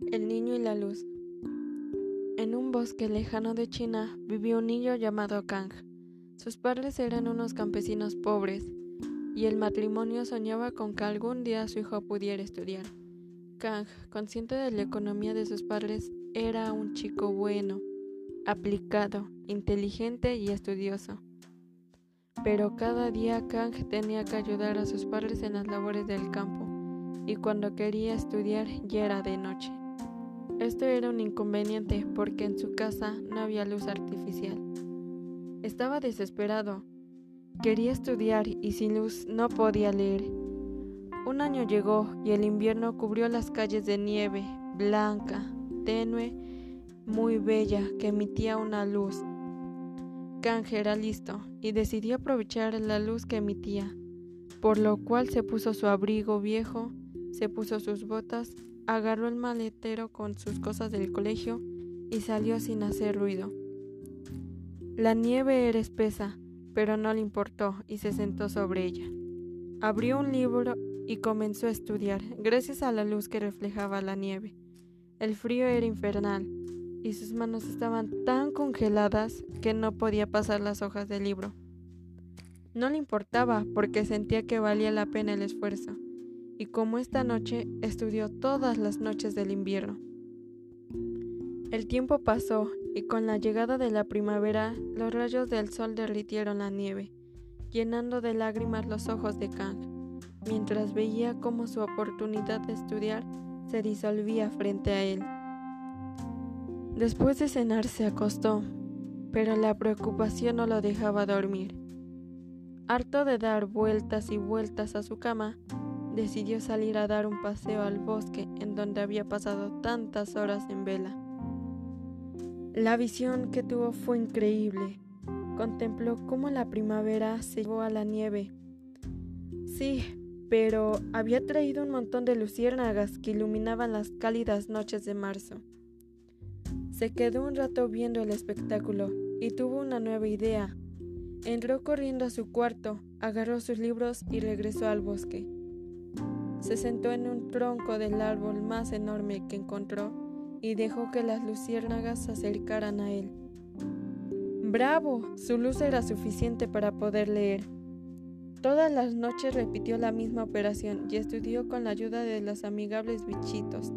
la luz. En un bosque lejano de China vivía un niño llamado Kang. Sus padres eran unos campesinos pobres y el matrimonio soñaba con que algún día su hijo pudiera estudiar. Kang, consciente de la economía de sus padres, era un chico bueno, aplicado, inteligente y estudioso. Pero cada día Kang tenía que ayudar a sus padres en las labores del campo, y cuando quería estudiar ya era de noche. Esto era un inconveniente porque en su casa no había luz artificial. Estaba desesperado. Quería estudiar y sin luz no podía leer. Un año llegó y el invierno cubrió las calles de nieve, blanca, tenue, muy bella, que emitía una luz. Kang era listo y decidió aprovechar la luz que emitía, por lo cual se puso su abrigo viejo, se puso sus botas, agarró el maletero con sus cosas del colegio y salió sin hacer ruido. La nieve era espesa, pero no le importó y se sentó sobre ella. Abrió un libro y comenzó a estudiar, gracias a la luz que reflejaba la nieve. El frío era infernal y sus manos estaban tan congeladas que no podía pasar las hojas del libro. No le importaba porque sentía que valía la pena el esfuerzo, y como esta noche estudió todas las noches del invierno. El tiempo pasó y con la llegada de la primavera los rayos del sol derritieron la nieve, llenando de lágrimas los ojos de Kang, mientras veía cómo su oportunidad de estudiar se disolvía frente a él. Después de cenar se acostó, pero la preocupación no lo dejaba dormir. Harto de dar vueltas y vueltas a su cama, decidió salir a dar un paseo al bosque en donde había pasado tantas horas en vela. La visión que tuvo fue increíble. Contempló cómo la primavera se llevó a la nieve. Sí, pero había traído un montón de luciérnagas que iluminaban las cálidas noches de marzo. Se quedó un rato viendo el espectáculo y tuvo una nueva idea. Entró corriendo a su cuarto, agarró sus libros y regresó al bosque. Se sentó en un tronco del árbol más enorme que encontró y dejó que las luciérnagas se acercaran a él. ¡Bravo! Su luz era suficiente para poder leer. Todas las noches repitió la misma operación y estudió con la ayuda de los amigables bichitos.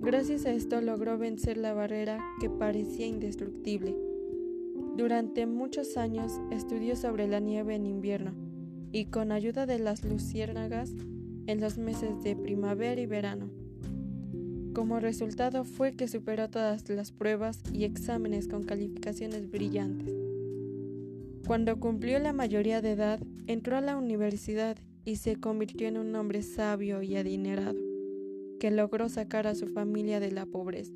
Gracias a esto logró vencer la barrera que parecía indestructible. Durante muchos años estudió sobre la nieve en invierno y con ayuda de las luciérnagas en los meses de primavera y verano. Como resultado fue que superó todas las pruebas y exámenes con calificaciones brillantes. Cuando cumplió la mayoría de edad, entró a la universidad y se convirtió en un hombre sabio y adinerado que logró sacar a su familia de la pobreza.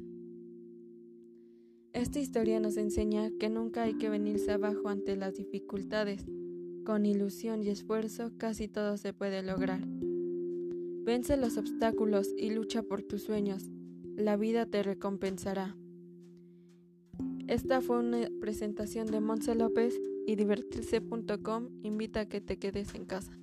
Esta historia nos enseña que nunca hay que venirse abajo ante las dificultades. Con ilusión y esfuerzo casi todo se puede lograr. Vence los obstáculos y lucha por tus sueños. La vida te recompensará. Esta fue una presentación de Monse López y divertirse.com invita a que te quedes en casa.